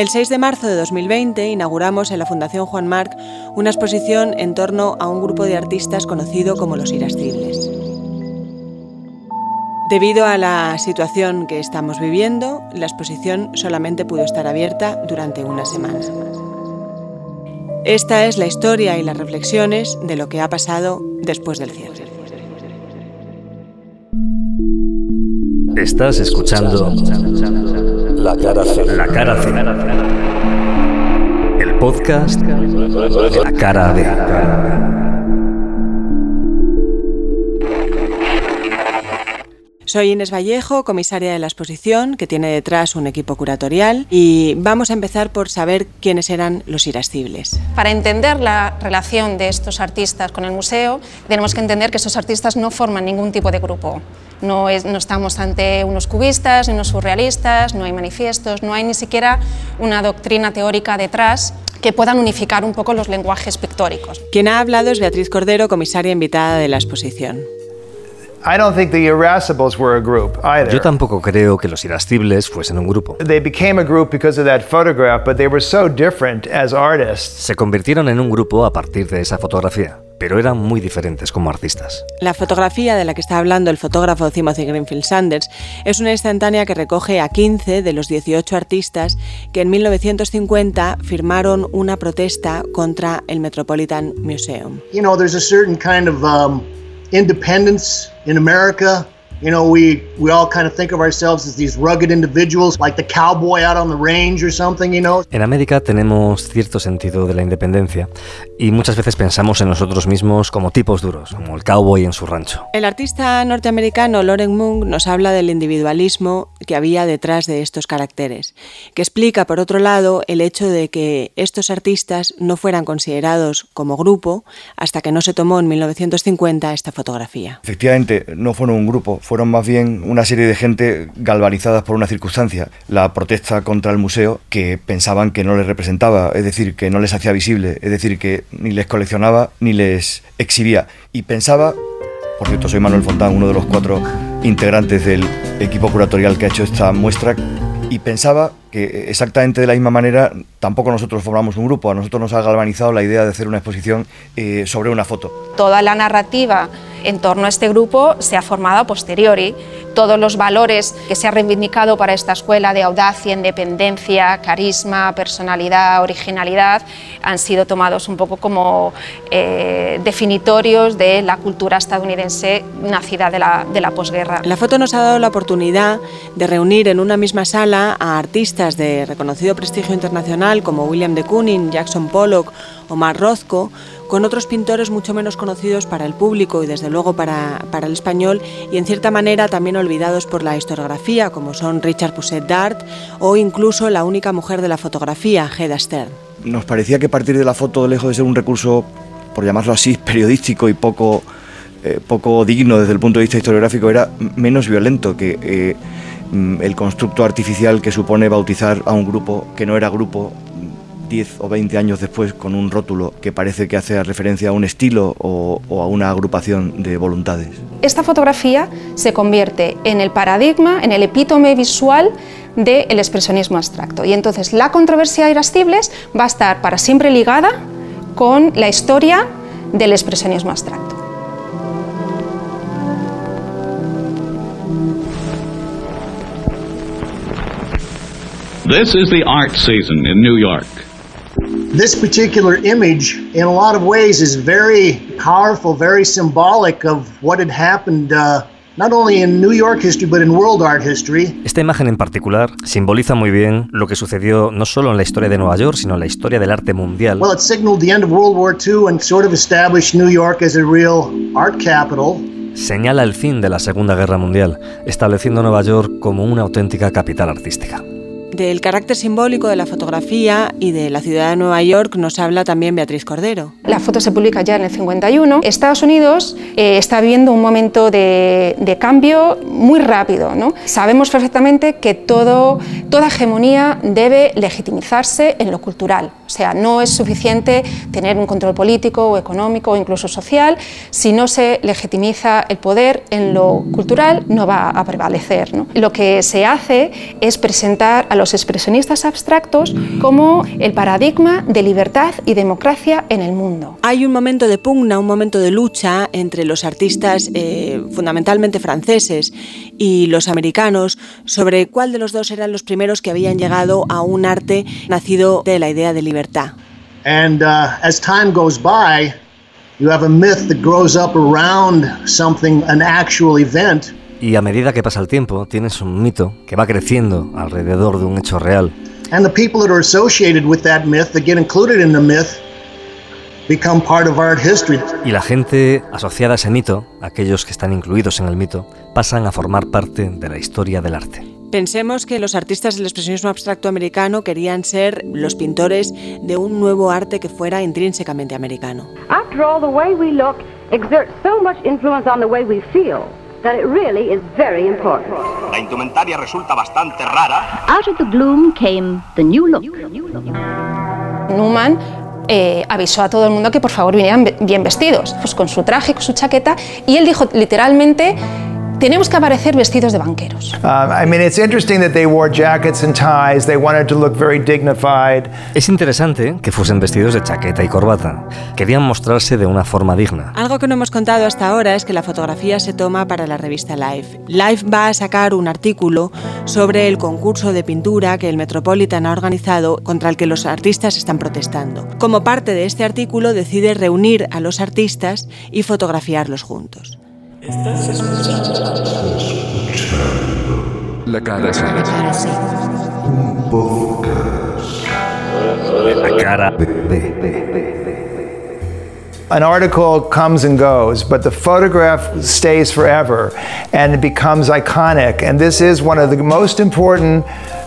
El 6 de marzo de 2020 inauguramos en la Fundación Juan Marc una exposición en torno a un grupo de artistas conocido como los irascibles. Debido a la situación que estamos viviendo, la exposición solamente pudo estar abierta durante una semana. Esta es la historia y las reflexiones de lo que ha pasado después del cierre. Estás escuchando La Cara C. La Cara C. El podcast de La Cara B. Soy Inés Vallejo, comisaria de la exposición, que tiene detrás un equipo curatorial, y vamos a empezar por saber quiénes eran los irascibles. Para entender la relación de estos artistas con el museo, tenemos que entender que estos artistas no forman ningún tipo de grupo. No, no, estamos ante unos cubistas, ni unos surrealistas, no hay manifiestos, no hay ni siquiera una doctrina teórica detrás que puedan unificar un poco los lenguajes pictóricos. Quien ha hablado es Beatriz Cordero, comisaria invitada de la exposición. Yo tampoco creo que los irascibles fuesen un grupo. Se convirtieron en un grupo a partir de esa fotografía, pero eran muy diferentes como artistas. La fotografía de la que está hablando el fotógrafo Timothy Greenfield Sanders es una instantánea que recoge a 15 de los 18 artistas que en 1950 firmaron una protesta contra el Metropolitan Museum. You know, there's a certain kind of um, independence in America You know, we, we all kind of think of ourselves as these rugged individuals, like the cowboy out on the range or something, you know. En América tenemos cierto sentido de la independencia y muchas veces pensamos en nosotros mismos como tipos duros, como el cowboy en su rancho. El artista norteamericano Loren Moon nos habla del individualismo que había detrás de estos caracteres, que explica, por otro lado, el hecho de que estos artistas no fueran considerados como grupo hasta que no se tomó en 1950 esta fotografía. Efectivamente, no fueron un grupo, fueron más bien una serie de gente galvanizadas por una circunstancia, la protesta contra el museo, que pensaban que no les representaba, es decir, que no les hacía visible, es decir, que ni les coleccionaba ni les exhibía. Y pensaba, por cierto, soy Manuel Fontán, uno de los cuatro integrantes del equipo curatorial que ha hecho esta muestra, y pensaba que exactamente de la misma manera tampoco nosotros formamos un grupo, a nosotros nos ha galvanizado la idea de hacer una exposición eh, sobre una foto. Toda la narrativa en torno a este grupo se ha formado a posteriori. Todos los valores que se ha reivindicado para esta escuela de audacia, independencia, carisma, personalidad, originalidad, han sido tomados un poco como eh, definitorios de la cultura estadounidense nacida de la, de la posguerra. La foto nos ha dado la oportunidad de reunir en una misma sala a artistas de reconocido prestigio internacional como William de Kooning, Jackson Pollock o Mark Rothko, con otros pintores mucho menos conocidos para el público y desde luego para, para, el español y en cierta manera también olvidados por la historiografía como son Richard Pousset Dart o incluso la única mujer de la fotografía, Hedda Stern. Nos parecía que partir de la foto, lejos de ser un recurso, por llamarlo así, periodístico y poco, eh, poco digno desde el punto de vista historiográfico, era menos violento que eh, el constructo artificial que supone bautizar a un grupo que no era grupo 10 o 20 años después con un rótulo que parece que hace referencia a un estilo o, o, a una agrupación de voluntades. Esta fotografía se convierte en el paradigma, en el epítome visual del expresionismo abstracto. Y entonces la controversia de Irascibles va a estar para siempre ligada con la historia del expresionismo abstracto. This is the art season in New York. This particular image, in a lot of ways, is very powerful, very symbolic of what had happened. Uh, not only in New York history, but in world art history. Esta imagen en particular simboliza muy bien lo que sucedió no solo en la historia de Nueva York, sino en la historia del arte mundial. Well, it signaled the end of World War II and sort of established New York as a real art capital. Señala el fin de la Segunda Guerra Mundial, estableciendo Nueva York como una auténtica capital artística. Del carácter simbólico de la fotografía y de la ciudad de Nueva York nos habla también Beatriz Cordero. La foto se publica ya en el 51. Estados Unidos eh, está viviendo un momento de, cambio muy rápido. ¿no? Sabemos perfectamente que toda hegemonía debe legitimizarse en lo cultural. O sea, no es suficiente tener un control político o económico o incluso social. Si no se legitimiza el poder en lo cultural, no va a prevalecer. Lo que se hace es presentar a los expresionistas abstractos como el paradigma de libertad y democracia en el mundo. Hay un momento de pugna, un momento de lucha entre los artistas eh, fundamentalmente franceses y los americanos sobre cuál de los dos eran los primeros que habían llegado a un arte nacido de la idea de libertad. And uh, as time goes by, you have a myth that grows up around something, an actual event. Y a medida que pasa el tiempo, tienes un mito que va creciendo alrededor de un hecho real. And the people that are associated with that myth, that get included in the myth, become part of art history. Y la gente asociada a ese mito, aquellos que están incluidos en el mito, pasan a formar parte de la historia del arte. Pensemos que los artistas del expresionismo abstracto americano querían ser los pintores de un nuevo arte que fuera intrínsecamente americano. After all, the way we look exerts so much influence on the way we feel that it really is very important. La indumentaria resulta bastante rara. Out of the gloom came the new look. Newman eh, avisó a todo el mundo que por favor vinieran bien vestidos, pues con su traje, con su chaqueta, y él dijo literalmente, tenemos que aparecer vestidos de banqueros. I mean, it's interesting that they wore jackets and ties. They wanted to look very dignified. Es interesante que fuesen vestidos de chaqueta y corbata. Querían mostrarse de una forma digna. Algo que no hemos contado hasta ahora es que la fotografía se toma para la revista Life. Life va a sacar un artículo sobre el concurso de pintura que el Metropolitan ha organizado contra el que los artistas están protestando. Como parte de este artículo decide reunir a los artistas y fotografiarlos juntos. La cara La cara An article comes and goes, but the photograph stays forever and it becomes iconic. And this is one of the most important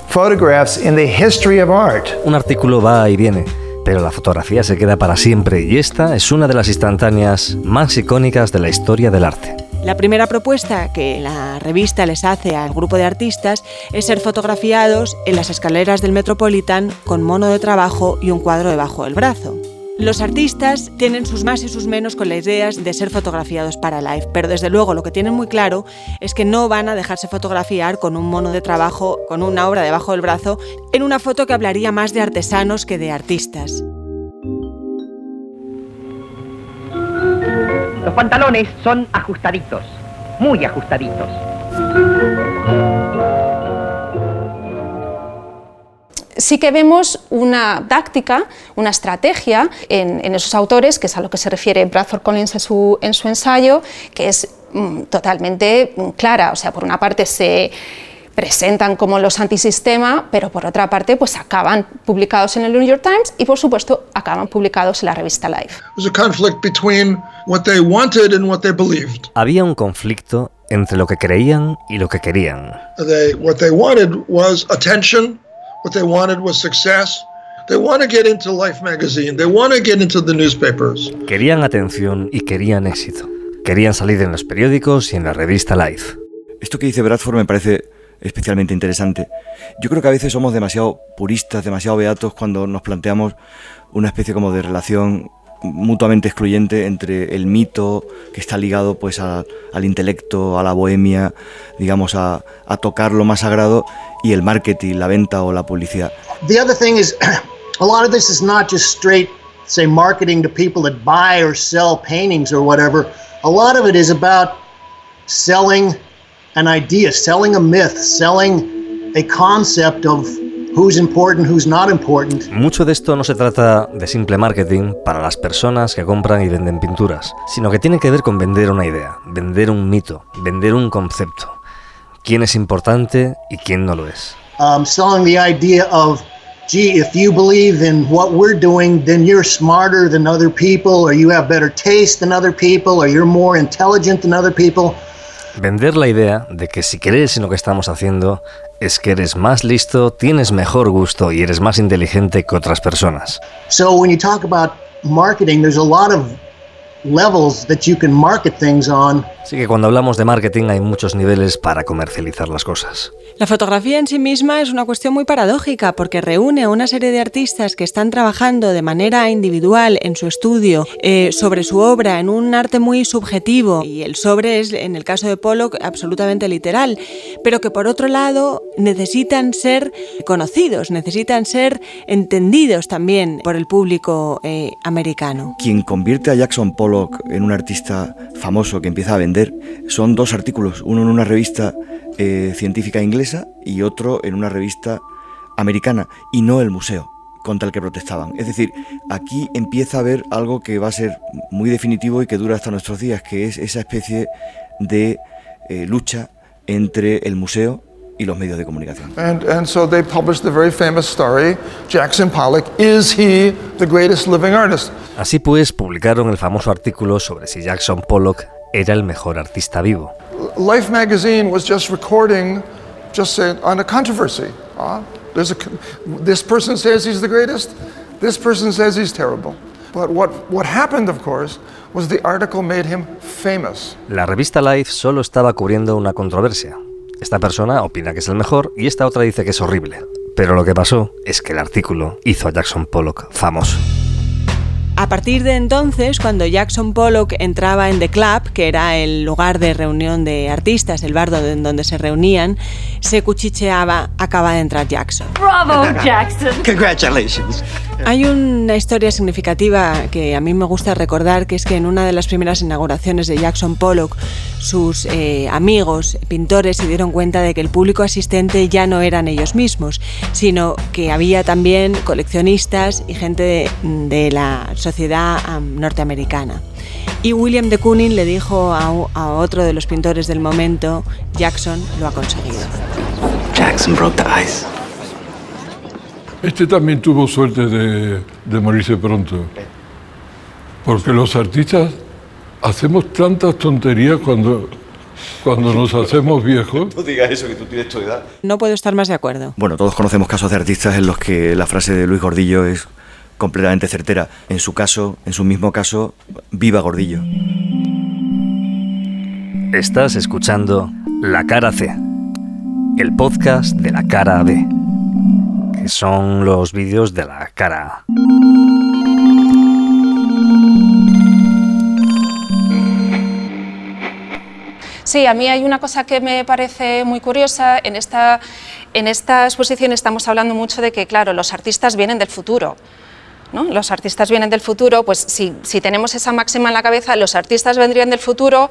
photographs in the history of art. Un artículo va y viene, pero la fotografía se queda para siempre y esta es una de las instantáneas más icónicas de la historia del arte. La primera propuesta que la revista les hace al grupo de artistas es ser fotografiados en las escaleras del Metropolitan con mono de trabajo y un cuadro debajo del brazo. Los artistas tienen sus más y sus menos con las ideas de ser fotografiados para Life, pero desde luego lo que tienen muy claro es que no van a dejarse fotografiar con un mono de trabajo, con una obra debajo del brazo, en una foto que hablaría más de artesanos que de artistas. Los pantalones son ajustaditos, muy ajustaditos. sí que vemos una táctica, una estrategia en, esos autores, que es a lo que se refiere Bradford Collins en su, en su ensayo, que es mm, totalmente mm, clara. O sea, por una parte se presentan como los antisistema, pero por otra parte pues acaban publicados en el New York Times y por supuesto acaban publicados en la revista Life. Había un conflicto entre lo que creían y lo que querían. They, what they wanted was attention, what they wanted was success. They want to get into Life magazine, they want to get into the newspapers. Querían atención y querían éxito. Querían salir en los periódicos y en la revista Life. Esto que dice Bradford me parece especialmente interesante. Yo creo que a veces somos demasiado puristas, demasiado beatos cuando nos planteamos una especie como de relación mutuamente excluyente entre el mito que está ligado pues a, al intelecto, a la bohemia, digamos a, a, tocar lo más sagrado y el marketing, la venta o la publicidad. The other thing is a lot of this is not just straight say marketing to people that buy or sell paintings or whatever. A lot of it is about selling an idea, selling a myth, selling a concept of who's important, who's not important. Mucho de esto no se trata de simple marketing para las personas que compran y venden pinturas, sino que tiene que ver con vender una idea, vender un mito, vender un concepto. ¿Quién es importante y quién no lo es? Um, selling the idea of, gee, if you believe in what we're doing, then you're smarter than other people, or you have better taste than other people, or you're more intelligent than other people. Vender la idea de que si crees en lo que estamos haciendo, es que eres más listo, tienes mejor gusto y eres más inteligente que otras personas. So when you talk about marketing, there's a lot of levels that you can market things on. Así que cuando hablamos de marketing hay muchos niveles para comercializar las cosas. La fotografía en sí misma es una cuestión muy paradójica porque reúne a una serie de artistas que están trabajando de manera individual en su estudio eh, sobre su obra en un arte muy subjetivo y el sobre es en el caso de Pollock absolutamente literal, pero que por otro lado necesitan ser conocidos, necesitan ser entendidos también por el público eh, americano. Quien convierte a Jackson Pollock en un artista famoso que empieza a vender son dos artículos, uno en una revista eh, científica inglesa y otro en una revista americana, y no el museo contra el que protestaban. Es decir, aquí empieza a haber algo que va a ser muy definitivo y que dura hasta nuestros días, que es esa especie de eh, lucha entre el museo y los medios de comunicación. And, and so they published the very famous story Jackson Pollock, is he the greatest living artist? Así pues, publicaron el famoso artículo sobre si Jackson Pollock era el mejor artista vivo. Life magazine was just recording, just saying, on a controversy. Uh, there's a, this person says he's the greatest, this person says he's terrible. But what, what happened, of course, was the article made him famous. La revista Life solo estaba cubriendo una controversia. Esta persona opina que es el mejor y esta otra dice que es horrible. Pero lo que pasó es que el artículo hizo a Jackson Pollock famoso. A partir de entonces, cuando Jackson Pollock entraba en The Club, que era el lugar de reunión de artistas, el bar en donde se reunían, se cuchicheaba, acaba de entrar Jackson. Bravo, Jackson. Congratulations. Hay una historia significativa que a mí me gusta recordar, que es que en una de las primeras inauguraciones de Jackson Pollock, sus eh, amigos pintores se dieron cuenta de que el público asistente ya no eran ellos mismos, sino que había también coleccionistas y gente de, de la sociedad um, norteamericana. Y William de Kooning le dijo a, a otro de los pintores del momento, Jackson lo ha conseguido. Jackson broke the ice. Este también tuvo suerte de, de morirse pronto. Porque los artistas hacemos tantas tonterías cuando, cuando nos hacemos viejos. No digas eso, que tú tienes tu edad. No puedo estar más de acuerdo. Bueno, todos conocemos casos de artistas en los que la frase de Luis Gordillo es completamente certera. En su caso, en su mismo caso, viva Gordillo. Estás escuchando La Cara C, el podcast de la cara B, que son los vídeos de la cara A. Sí, a mí hay una cosa que me parece muy curiosa. En esta, en esta exposición estamos hablando mucho de que, claro, los artistas vienen del futuro. ¿No? Los artistas vienen del futuro, pues si, si tenemos esa máxima en la cabeza, los artistas vendrían del futuro,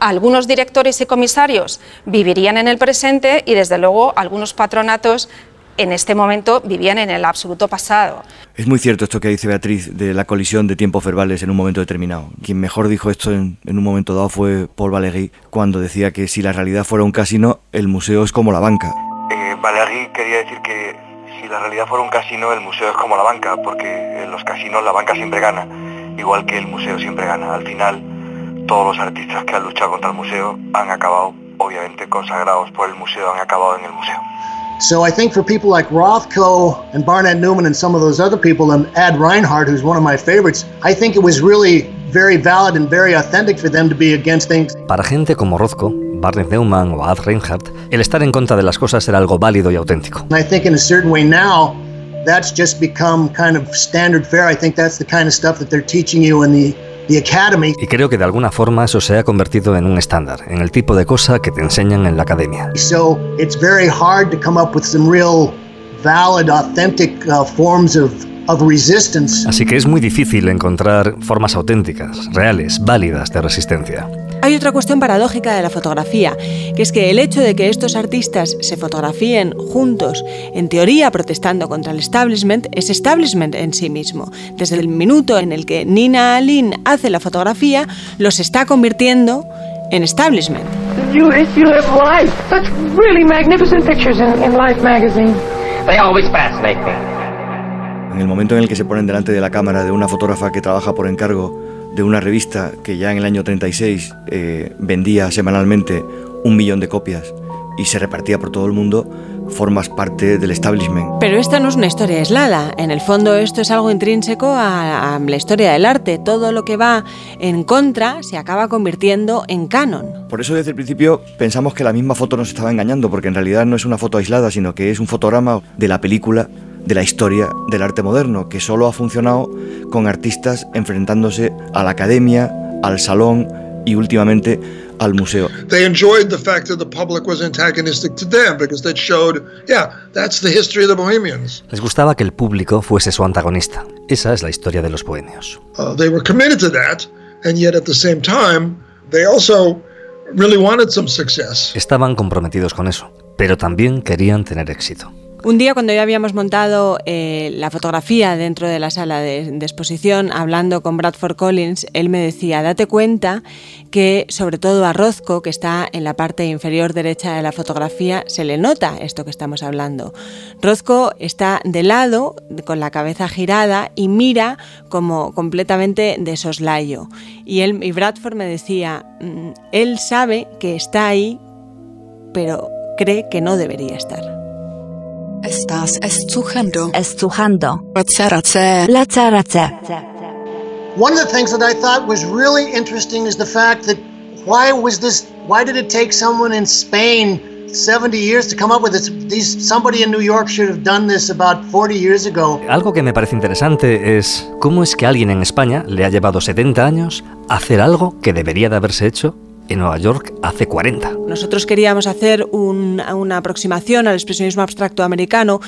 algunos directores y comisarios vivirían en el presente y, desde luego, algunos patronatos en este momento vivían en el absoluto pasado. Es muy cierto esto que dice Beatriz de la colisión de tiempos verbales en un momento determinado. Quien mejor dijo esto en, en un momento dado fue Paul Valéry cuando decía que si la realidad fuera un casino, el museo es como la banca. Eh, Valéry quería decir que la realidad fuera un casino, el museo es como la banca, porque en los casinos la banca siempre gana, igual que el museo siempre gana. Al final, todos los artistas que han luchado contra el museo han acabado, obviamente, consagrados por el museo, han acabado en el museo. So I think for people like Rothko and Barnett Newman and some of those other people, and Ad Reinhardt, who's one of my favorites, I think it was really very valid and very authentic for them to be against things. Para gente como Rothko, Barnett Newman o Ad Reinhardt, el estar en contra de las cosas era algo válido y auténtico. And I think in a certain way now, that's just become kind of standard fare. I think that's the kind of stuff that they're teaching you in the, the academy. Y creo que de alguna forma eso se ha convertido en un estándar, en el tipo de cosa que te enseñan en la academia. So it's very hard to come up with some real valid, authentic uh, forms of. Así que es muy difícil encontrar formas auténticas, reales, válidas de resistencia. Hay otra cuestión paradójica de la fotografía, que es que el hecho de que estos artistas se fotografíen juntos, en teoría protestando contra el establishment, es establishment en sí mismo. Desde el minuto en el que Nina Alin hace la fotografía, los está convirtiendo en establishment. You, you have life. Such really magnificent pictures in, in Life magazine. They always fascinate me. En el momento en el que se ponen delante de la cámara de una fotógrafa que trabaja por encargo de una revista que ya en el año 36 eh, vendía semanalmente un millón de copias y se repartía por todo el mundo, formas parte del establishment. Pero esta no es una historia aislada. En el fondo esto es algo intrínseco a, a la historia del arte. Todo lo que va en contra se acaba convirtiendo en canon. Por eso desde el principio pensamos que la misma foto nos estaba engañando, porque en realidad no es una foto aislada, sino que es un fotograma de la película de la historia del arte moderno, que solo ha funcionado con artistas enfrentándose a la academia, al salón y últimamente al museo. They enjoyed the fact that the public was antagonistic to them because that showed, yeah, that's the history of the Bohemians. Les gustaba que el público fuese su antagonista. Esa es la historia de los bohemios. Uh, they were committed to that, and yet at the same time, they also really wanted some success. Estaban comprometidos con eso, pero también querían tener éxito. Un día cuando ya habíamos montado eh, la fotografía dentro de la sala de, de, exposición, hablando con Bradford Collins, él me decía, date cuenta que sobre todo a Rozco, que está en la parte inferior derecha de la fotografía, se le nota esto que estamos hablando. Rozco está de lado, con la cabeza girada, y mira como completamente de soslayo. Y, él, y Bradford me decía, mm, él sabe que está ahí, pero cree que no debería estar. Estás escuchando. Escuchando. Race, Race, race. One of the things that I thought was really interesting is the fact that why was this? Why did it take someone in Spain 70 years to come up with this? These somebody in New York should have done this about 40 years ago. Algo que me parece interesante es cómo es que alguien en España le ha llevado 70 años hacer algo que debería de haberse hecho en Nueva York hace 40. Nosotros queríamos hacer un, una aproximación al expresionismo abstracto americano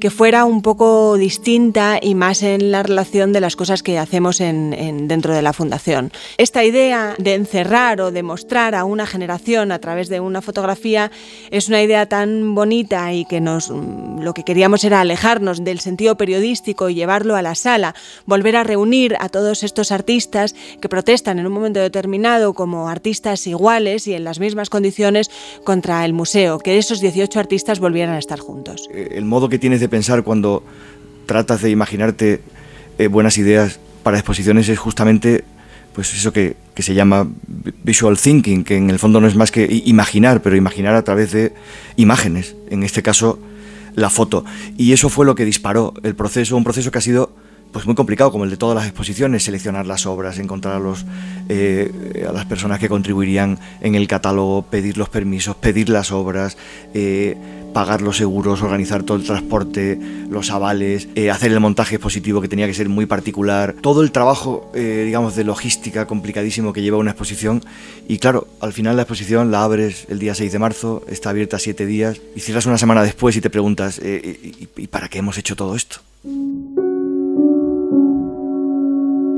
que fuera un poco distinta y más en la relación de las cosas que hacemos en, en, dentro de la fundación. Esta idea de encerrar o de mostrar a una generación a través de una fotografía es una idea tan bonita y que nos lo que queríamos era alejarnos del sentido periodístico y llevarlo a la sala, volver a reunir a todos estos artistas que protestan en un momento determinado como artistas iguales y en las mismas condiciones contra el museo, que esos 18 artistas volvieran a estar juntos. El modo que tienes de pensar cuando tratas de imaginarte eh, buenas ideas para exposiciones es justamente pues eso que, que, se llama visual thinking, que en el fondo no es más que imaginar, pero imaginar a través de imágenes, en este caso la foto. Y eso fue lo que disparó el proceso, un proceso que ha sido pues muy complicado, como el de todas las exposiciones, seleccionar las obras, encontrar a, los, eh, a las personas que contribuirían en el catálogo, pedir los permisos, pedir las obras, eh, pagar los seguros, organizar todo el transporte, los avales, eh, hacer el montaje expositivo que tenía que ser muy particular, todo el trabajo, digamos, de logística complicadísimo que lleva una exposición. Y claro, al final la exposición la abres el día 6 de marzo, está abierta siete días y cierras una semana después y te preguntas, eh, ¿y, ¿y para qué hemos hecho todo esto?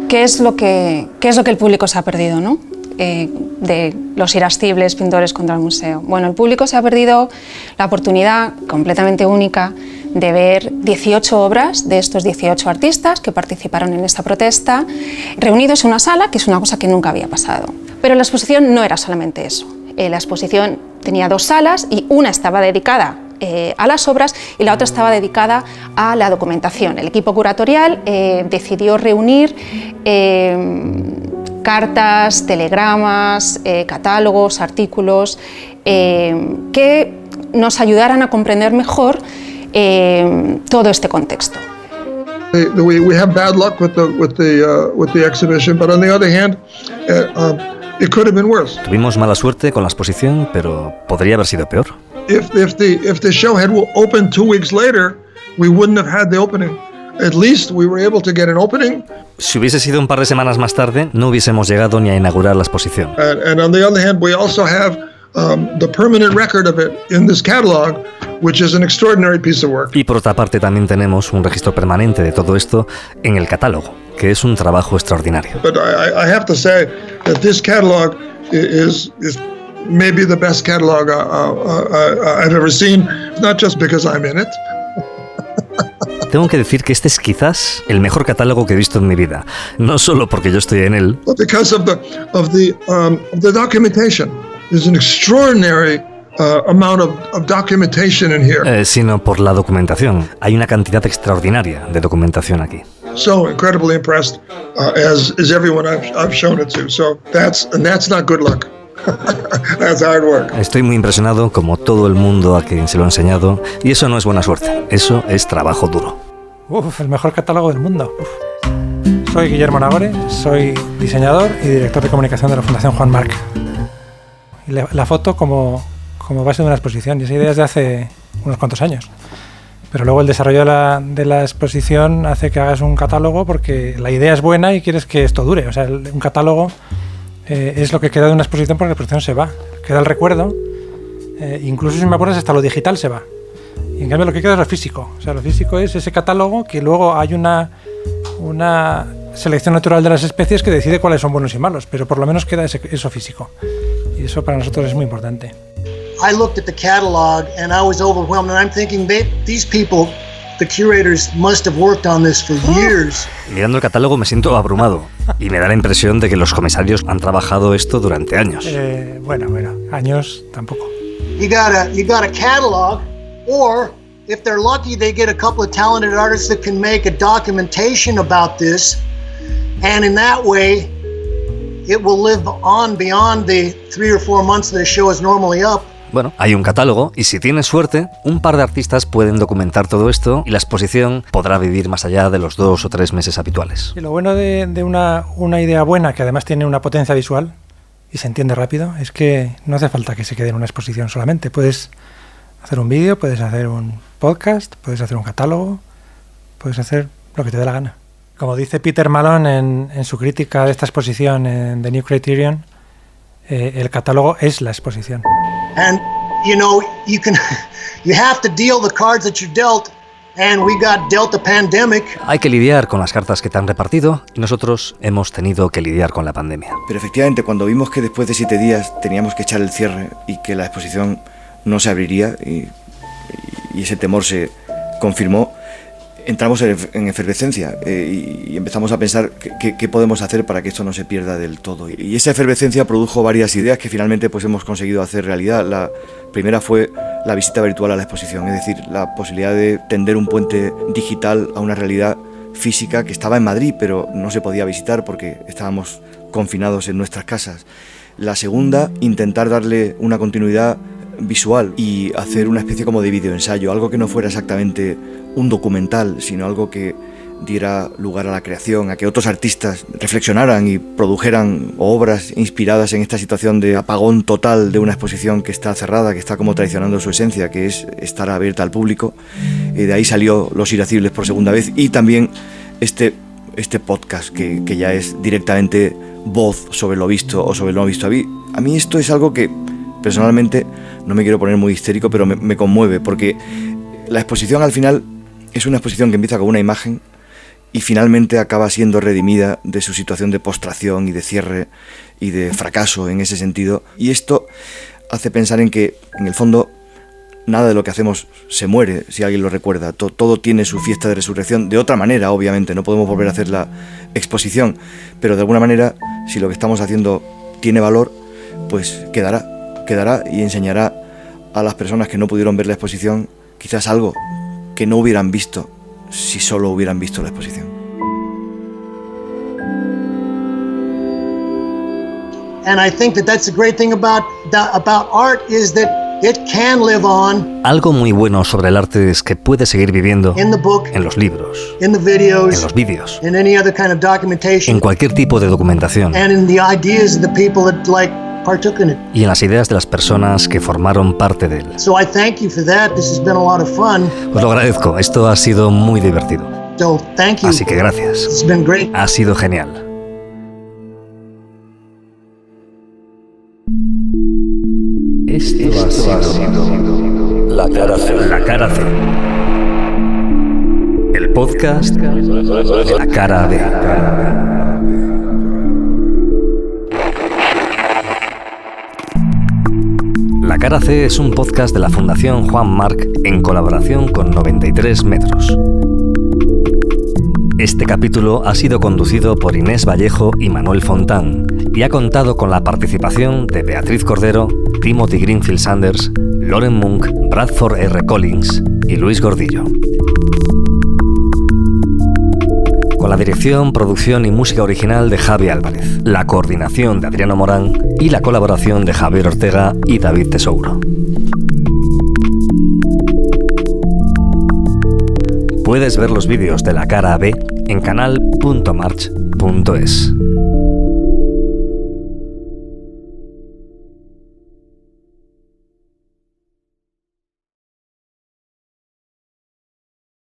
¿Qué es lo que, el público se ha perdido, no? Eh, de los irascibles pintores contra el museo. Bueno, el público se ha perdido la oportunidad completamente única de ver 18 obras de estos 18 artistas que participaron en esta protesta, reunidos en una sala, que es una cosa que nunca había pasado. Pero la exposición no era solamente eso. Eh, la exposición tenía dos salas y una estaba dedicada eh, a las obras y la otra estaba dedicada a la documentación. El equipo curatorial eh, decidió reunir eh, cartas, telegramas, catálogos, artículos que nos ayudaran a comprender mejor todo este contexto. We, have bad luck uh, with the exhibition, but on the other hand, uh, um, it could have been worse. Tuvimos mala suerte con la exposición, pero podría haber sido peor. If, if, the, if the show had opened two weeks later, we wouldn't have had the opening. At least we were able to get an opening. Si hubiese sido un par de semanas más tarde, no hubiésemos llegado ni a inaugurar la exposición. And, and on the other hand, we also have um, the permanent record of it in this catalog, which is an extraordinary piece of work. Y por otra parte también tenemos un registro permanente de todo esto en el catálogo, que es un trabajo extraordinario. But I, I have to say that this catalog is, is maybe the best catalog uh, uh, I've ever seen, not just because I'm in it. Tengo que decir que este es quizás el mejor catálogo que he visto en mi vida, no solo porque yo estoy en él, But because of the of the um, of the documentation, there's an extraordinary uh, amount of, of documentation in here. eh, sino por la documentación. Hay una cantidad extraordinaria de documentación aquí. So incredibly impressed, uh, as is everyone I've, I've shown it to. So that's and that's not good luck. That's hard work. Estoy muy impresionado, como todo el mundo a quien se lo he enseñado, y eso no es buena suerte, eso es trabajo duro. Uf, el mejor catálogo del mundo. Uf. Soy Guillermo Nagore, soy diseñador y director de comunicación de la Fundación Juan Marc. La foto como, como base de una exposición, y esa idea es de hace unos cuantos años. Pero luego el desarrollo de la, de la exposición hace que hagas un catálogo porque la idea es buena y quieres que esto dure. O sea, el- un catálogo eh, es lo que queda de una exposición porque la exposición se va. Queda el recuerdo, eh, incluso si me acuerdas hasta lo digital se va. Y en cambio lo que queda es lo físico. O sea, lo físico es ese catálogo que luego hay una, una selección natural de las especies que decide cuáles son buenos y malos, pero por lo menos queda ese- eso físico. Y eso para nosotros es muy importante. I looked at the catalog and I was overwhelmed, and I'm thinking they, these people, the curators, must have worked on this for years. Mirando el catálogo me siento abrumado y me da la impresión de que los comisarios han trabajado esto durante años. Eh, bueno, bueno, años tampoco. You got a you got a catalog, or if they're lucky, they get a couple of talented artists that can make a documentation about this, and in that way, it will live on beyond the three or four months that the show is normally up. Bueno, hay un catálogo y si tienes suerte, un par de artistas pueden documentar todo esto y la exposición podrá vivir más allá de los dos o tres meses habituales. Y lo bueno de, de una, una idea buena, que además tiene una potencia visual y se entiende rápido, es que no hace falta que se quede en una exposición solamente. Puedes hacer un vídeo, puedes hacer un podcast, puedes hacer un catálogo, puedes hacer lo que te dé la gana. Como dice Peter Malone en, en su crítica de esta exposición en The New Criterion, eh, el catálogo es la exposición. And you know, you can you have to deal the cards that you're dealt, and we got dealt a pandemic. Hay que lidiar con las cartas que te han repartido y nosotros hemos tenido que lidiar con la pandemia. Pero efectivamente, cuando vimos que después de siete días teníamos que echar el cierre y que la exposición no se abriría y, y ese temor se confirmó, entramos en, ef- en efervescencia eh, y, empezamos a pensar qué podemos hacer para que esto no se pierda del todo. Y esa efervescencia produjo varias ideas que finalmente pues hemos conseguido hacer realidad. La primera fue la visita virtual a la exposición, es decir, la posibilidad de tender un puente digital a una realidad física que estaba en Madrid, pero no se podía visitar porque estábamos confinados en nuestras casas. La segunda, intentar darle una continuidad visual y hacer una especie como de videoensayo, algo que no fuera exactamente un documental, sino algo que diera lugar a la creación, a que otros artistas reflexionaran y produjeran obras inspiradas en esta situación de apagón total de una exposición que está cerrada, que está como traicionando su esencia, que es estar abierta al público. Y de ahí salió Los Irascibles por segunda vez y también este, este podcast que, que ya es directamente voz sobre lo visto o sobre lo no visto. A mí, a mí esto es algo que personalmente no me quiero poner muy histérico, pero me, conmueve porque la exposición al final es una exposición que empieza con una imagen y finalmente acaba siendo redimida de su situación de postración y de cierre y de fracaso en ese sentido. Y esto hace pensar en que, en el fondo, nada de lo que hacemos se muere, si alguien lo recuerda. To- todo tiene su fiesta de resurrección de otra manera, obviamente. No podemos volver a hacer la exposición, pero de alguna manera, si lo que estamos haciendo tiene valor, pues quedará, quedará y enseñará a las personas que no pudieron ver la exposición quizás algo que no hubieran visto si solo hubieran visto la exposición. And I think that that's the great thing about that, about art is that it can live on Algo muy bueno sobre el arte es que puede seguir viviendo in the book, en los libros, in the en videos, los vídeos, in any other kind of documentation, en cualquier tipo de documentación y en las ideas de las personas que formaron parte de él. So I thank you for that. This has been a lot of fun. Os lo agradezco, esto ha sido muy divertido. So thank you. Así que gracias. It's been great. Ha sido genial. Esto ha sido La Cara C. La Cara C. El podcast de La Cara B. La Cara C es un podcast de la Fundación Juan Marc en colaboración con 93 Metros. Este capítulo ha sido conducido por Inés Vallejo y Manuel Fontán y ha contado con la participación de Beatriz Cordero, Timothy Greenfield Sanders, Lauren Munk, Bradford R. Collins y Luis Gordillo. Con la dirección, producción y música original de Javi Álvarez, la coordinación de Adriano Morán y la colaboración de Javier Ortega y David Tesouro. Puedes ver los vídeos de la cara B en canal.march.es.